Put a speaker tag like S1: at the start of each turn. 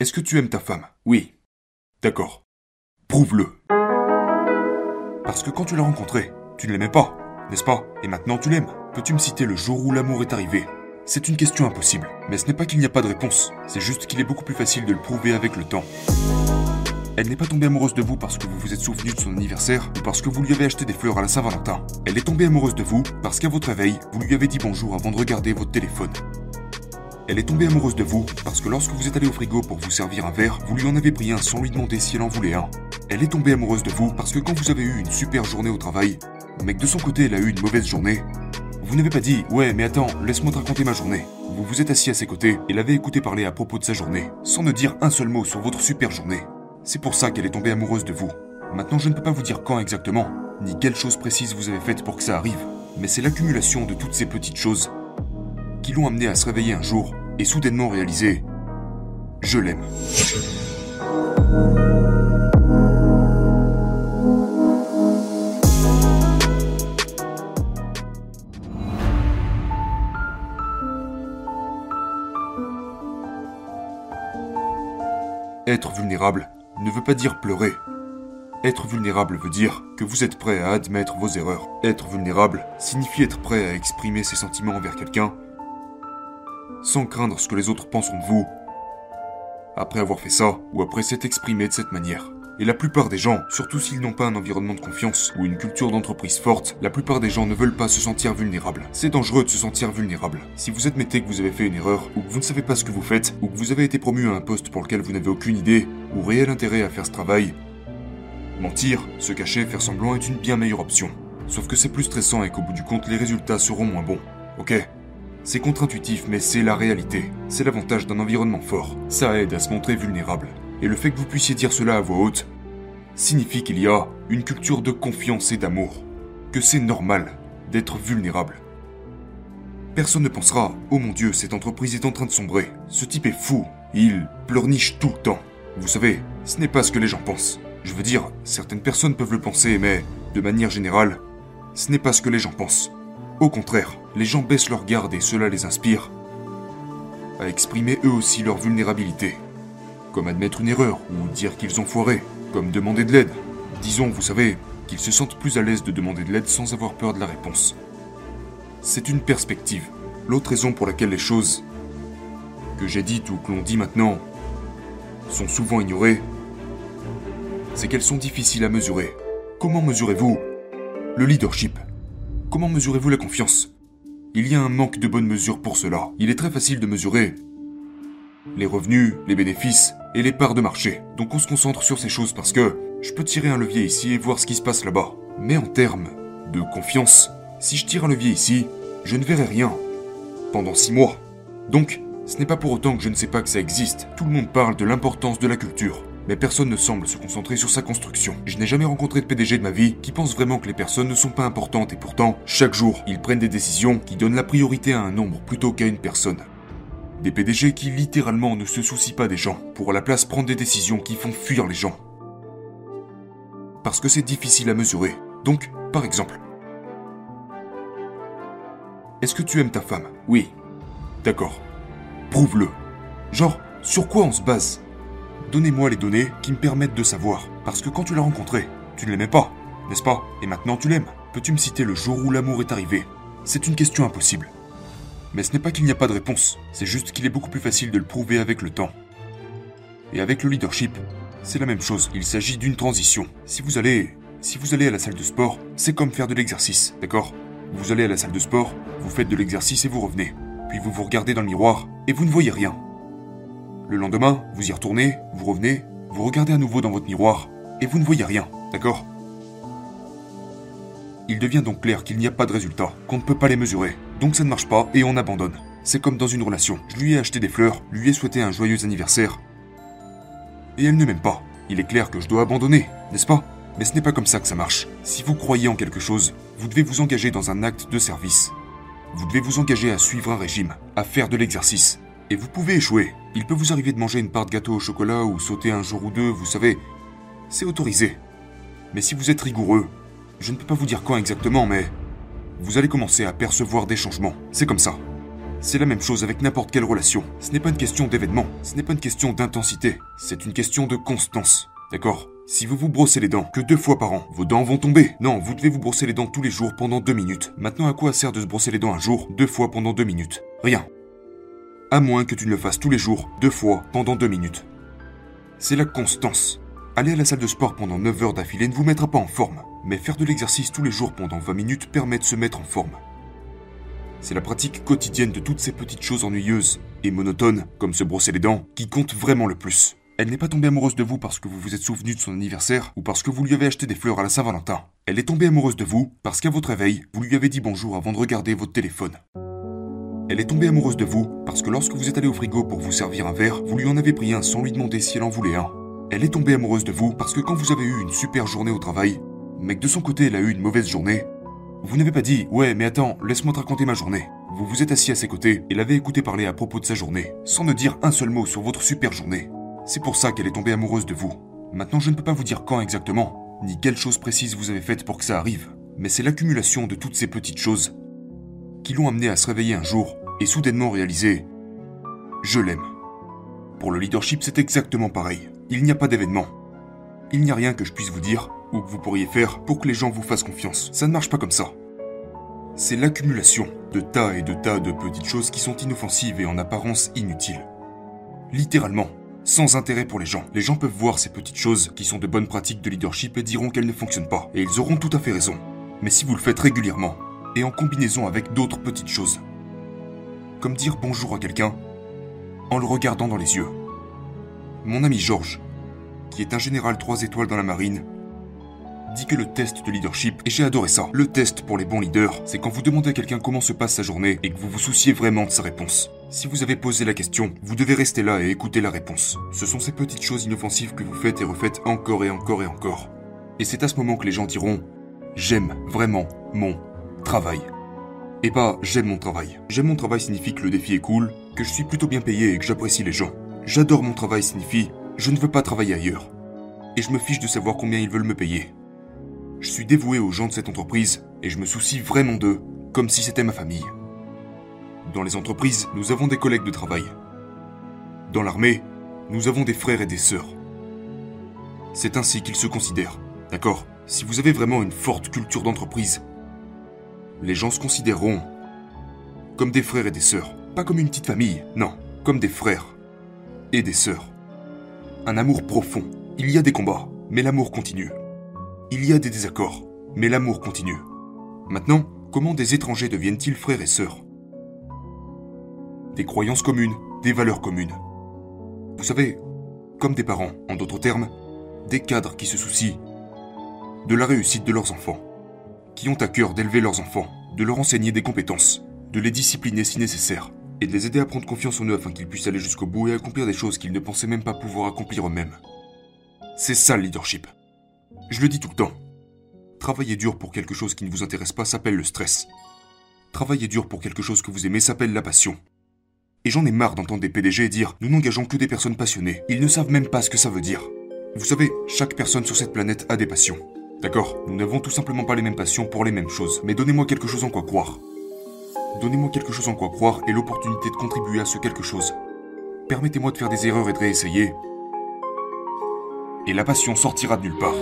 S1: Est-ce que tu aimes ta femme? Oui. D'accord. Prouve-le. Parce que quand tu l'as rencontrée, tu ne l'aimais pas, n'est-ce pas? Et maintenant tu l'aimes. Peux-tu me citer le jour où l'amour est arrivé? C'est une question impossible. Mais ce n'est pas qu'il n'y a pas de réponse, c'est juste qu'il est beaucoup plus facile de le prouver avec le temps. Elle n'est pas tombée amoureuse de vous parce que vous vous êtes souvenu de son anniversaire ou parce que vous lui avez acheté des fleurs à la Saint-Valentin. Elle est tombée amoureuse de vous parce qu'à votre réveil, vous lui avez dit bonjour avant de regarder votre téléphone. Elle est tombée amoureuse de vous parce que lorsque vous êtes allé au frigo pour vous servir un verre, vous lui en avez pris un sans lui demander si elle en voulait un. Elle est tombée amoureuse de vous parce que quand vous avez eu une super journée au travail, mais que de son côté elle a eu une mauvaise journée, vous n'avez pas dit Ouais, mais attends, laisse-moi te raconter ma journée. Vous vous êtes assis à ses côtés et l'avez écouté parler à propos de sa journée, sans ne dire un seul mot sur votre super journée. C'est pour ça qu'elle est tombée amoureuse de vous. Maintenant, je ne peux pas vous dire quand exactement, ni quelle chose précise vous avez faite pour que ça arrive, mais c'est l'accumulation de toutes ces petites choses qui l'ont amené à se réveiller un jour et soudainement réaliser Je l'aime. Être vulnérable ne veut pas dire pleurer. Être vulnérable veut dire que vous êtes prêt à admettre vos erreurs. Être vulnérable signifie être prêt à exprimer ses sentiments envers quelqu'un sans craindre ce que les autres penseront de vous. Après avoir fait ça, ou après s'être exprimé de cette manière. Et la plupart des gens, surtout s'ils n'ont pas un environnement de confiance ou une culture d'entreprise forte, la plupart des gens ne veulent pas se sentir vulnérables. C'est dangereux de se sentir vulnérable. Si vous admettez que vous avez fait une erreur, ou que vous ne savez pas ce que vous faites, ou que vous avez été promu à un poste pour lequel vous n'avez aucune idée, ou réel intérêt à faire ce travail, mentir, se cacher, faire semblant est une bien meilleure option. Sauf que c'est plus stressant et qu'au bout du compte, les résultats seront moins bons. Ok? C'est contre-intuitif, mais c'est la réalité. C'est l'avantage d'un environnement fort. Ça aide à se montrer vulnérable. Et le fait que vous puissiez dire cela à voix haute signifie qu'il y a une culture de confiance et d'amour. Que c'est normal d'être vulnérable. Personne ne pensera Oh mon Dieu, cette entreprise est en train de sombrer. Ce type est fou. Il pleurniche tout le temps. Vous savez, ce n'est pas ce que les gens pensent. Je veux dire, certaines personnes peuvent le penser, mais de manière générale, ce n'est pas ce que les gens pensent. Au contraire, les gens baissent leur garde et cela les inspire à exprimer eux aussi leur vulnérabilité. Comme admettre une erreur ou dire qu'ils ont foiré, comme demander de l'aide. Disons, vous savez, qu'ils se sentent plus à l'aise de demander de l'aide sans avoir peur de la réponse. C'est une perspective. L'autre raison pour laquelle les choses que j'ai dites ou que l'on dit maintenant sont souvent ignorées, c'est qu'elles sont difficiles à mesurer. Comment mesurez-vous le leadership? Comment mesurez-vous la confiance? Il y a un manque de bonne mesure pour cela. Il est très facile de mesurer les revenus, les bénéfices et les parts de marché. Donc on se concentre sur ces choses parce que je peux tirer un levier ici et voir ce qui se passe là-bas. Mais en termes de confiance, si je tire un levier ici, je ne verrai rien pendant six mois. Donc, ce n'est pas pour autant que je ne sais pas que ça existe. Tout le monde parle de l'importance de la culture mais personne ne semble se concentrer sur sa construction. Je n'ai jamais rencontré de PDG de ma vie qui pense vraiment que les personnes ne sont pas importantes et pourtant, chaque jour, ils prennent des décisions qui donnent la priorité à un nombre plutôt qu'à une personne. Des PDG qui littéralement ne se soucient pas des gens, pour à la place prendre des décisions qui font fuir les gens. Parce que c'est difficile à mesurer. Donc, par exemple, est-ce que tu aimes ta femme? Oui. D'accord. Prouve-le. Genre, sur quoi on se base? Donnez-moi les données qui me permettent de savoir. Parce que quand tu l'as rencontré, tu ne l'aimais pas, n'est-ce pas? Et maintenant tu l'aimes. Peux-tu me citer le jour où l'amour est arrivé? C'est une question impossible. Mais ce n'est pas qu'il n'y a pas de réponse, c'est juste qu'il est beaucoup plus facile de le prouver avec le temps. Et avec le leadership, c'est la même chose, il s'agit d'une transition. Si vous allez si vous allez à la salle de sport, c'est comme faire de l'exercice, d'accord? Vous allez à la salle de sport, vous faites de l'exercice et vous revenez. Puis vous vous regardez dans le miroir et vous ne voyez rien. Le lendemain, vous y retournez, vous revenez, vous regardez à nouveau dans votre miroir, et vous ne voyez rien, d'accord? Il devient donc clair qu'il n'y a pas de résultat, qu'on ne peut pas les mesurer, donc ça ne marche pas et on abandonne. C'est comme dans une relation. Je lui ai acheté des fleurs, lui ai souhaité un joyeux anniversaire, et elle ne m'aime pas. Il est clair que je dois abandonner, n'est-ce pas? Mais ce n'est pas comme ça que ça marche. Si vous croyez en quelque chose, vous devez vous engager dans un acte de service. Vous devez vous engager à suivre un régime, à faire de l'exercice, et vous pouvez échouer. Il peut vous arriver de manger une part de gâteau au chocolat ou sauter un jour ou deux, vous savez. C'est autorisé. Mais si vous êtes rigoureux, je ne peux pas vous dire quand exactement, mais vous allez commencer à percevoir des changements. C'est comme ça. C'est la même chose avec n'importe quelle relation. Ce n'est pas une question d'événement, ce n'est pas une question d'intensité, c'est une question de constance. D'accord? Si vous vous brossez les dents que deux fois par an, vos dents vont tomber. Non, vous devez vous brosser les dents tous les jours pendant deux minutes. Maintenant, à quoi sert de se brosser les dents un jour, deux fois pendant deux minutes? Rien. À moins que tu ne le fasses tous les jours, deux fois, pendant deux minutes. C'est la constance. Aller à la salle de sport pendant 9 heures d'affilée ne vous mettra pas en forme, mais faire de l'exercice tous les jours pendant 20 minutes permet de se mettre en forme. C'est la pratique quotidienne de toutes ces petites choses ennuyeuses et monotones, comme se brosser les dents, qui compte vraiment le plus. Elle n'est pas tombée amoureuse de vous parce que vous vous êtes souvenu de son anniversaire ou parce que vous lui avez acheté des fleurs à la Saint-Valentin. Elle est tombée amoureuse de vous parce qu'à votre réveil, vous lui avez dit bonjour avant de regarder votre téléphone. Elle est tombée amoureuse de vous parce que lorsque vous êtes allé au frigo pour vous servir un verre, vous lui en avez pris un sans lui demander si elle en voulait un. Elle est tombée amoureuse de vous parce que quand vous avez eu une super journée au travail, mais que de son côté elle a eu une mauvaise journée, vous n'avez pas dit Ouais, mais attends, laisse-moi te raconter ma journée. Vous vous êtes assis à ses côtés et l'avez écouté parler à propos de sa journée, sans ne dire un seul mot sur votre super journée. C'est pour ça qu'elle est tombée amoureuse de vous. Maintenant, je ne peux pas vous dire quand exactement, ni quelle chose précise vous avez faite pour que ça arrive, mais c'est l'accumulation de toutes ces petites choses qui l'ont amené à se réveiller un jour et soudainement réaliser Je l'aime. Pour le leadership, c'est exactement pareil. Il n'y a pas d'événement. Il n'y a rien que je puisse vous dire ou que vous pourriez faire pour que les gens vous fassent confiance. Ça ne marche pas comme ça. C'est l'accumulation de tas et de tas de petites choses qui sont inoffensives et en apparence inutiles. Littéralement, sans intérêt pour les gens. Les gens peuvent voir ces petites choses qui sont de bonnes pratiques de leadership et diront qu'elles ne fonctionnent pas. Et ils auront tout à fait raison. Mais si vous le faites régulièrement, et en combinaison avec d'autres petites choses, comme dire bonjour à quelqu'un en le regardant dans les yeux. Mon ami Georges, qui est un général 3 étoiles dans la marine, dit que le test de leadership, et j'ai adoré ça, le test pour les bons leaders, c'est quand vous demandez à quelqu'un comment se passe sa journée et que vous vous souciez vraiment de sa réponse. Si vous avez posé la question, vous devez rester là et écouter la réponse. Ce sont ces petites choses inoffensives que vous faites et refaites encore et encore et encore. Et c'est à ce moment que les gens diront J'aime vraiment mon travail. Et pas j'aime mon travail. J'aime mon travail signifie que le défi est cool, que je suis plutôt bien payé et que j'apprécie les gens. J'adore mon travail signifie je ne veux pas travailler ailleurs. Et je me fiche de savoir combien ils veulent me payer. Je suis dévoué aux gens de cette entreprise et je me soucie vraiment d'eux, comme si c'était ma famille. Dans les entreprises, nous avons des collègues de travail. Dans l'armée, nous avons des frères et des sœurs. C'est ainsi qu'ils se considèrent, d'accord? Si vous avez vraiment une forte culture d'entreprise, les gens se considéreront comme des frères et des sœurs. Pas comme une petite famille, non, comme des frères et des sœurs. Un amour profond. Il y a des combats, mais l'amour continue. Il y a des désaccords, mais l'amour continue. Maintenant, comment des étrangers deviennent-ils frères et sœurs? Des croyances communes, des valeurs communes. Vous savez, comme des parents, en d'autres termes, des cadres qui se soucient de la réussite de leurs enfants, qui ont à cœur d'élever leurs enfants, de leur enseigner des compétences, de les discipliner si nécessaire, et de les aider à prendre confiance en eux afin qu'ils puissent aller jusqu'au bout et accomplir des choses qu'ils ne pensaient même pas pouvoir accomplir eux-mêmes. C'est ça le leadership. Je le dis tout le temps. Travailler dur pour quelque chose qui ne vous intéresse pas s'appelle le stress. Travailler dur pour quelque chose que vous aimez s'appelle la passion. Et j'en ai marre d'entendre des PDG dire Nous n'engageons que des personnes passionnées. Ils ne savent même pas ce que ça veut dire. Vous savez, chaque personne sur cette planète a des passions. D'accord Nous n'avons tout simplement pas les mêmes passions pour les mêmes choses. Mais donnez-moi quelque chose en quoi croire. Donnez-moi quelque chose en quoi croire et l'opportunité de contribuer à ce quelque chose. Permettez-moi de faire des erreurs et de réessayer. Et la passion sortira de nulle part.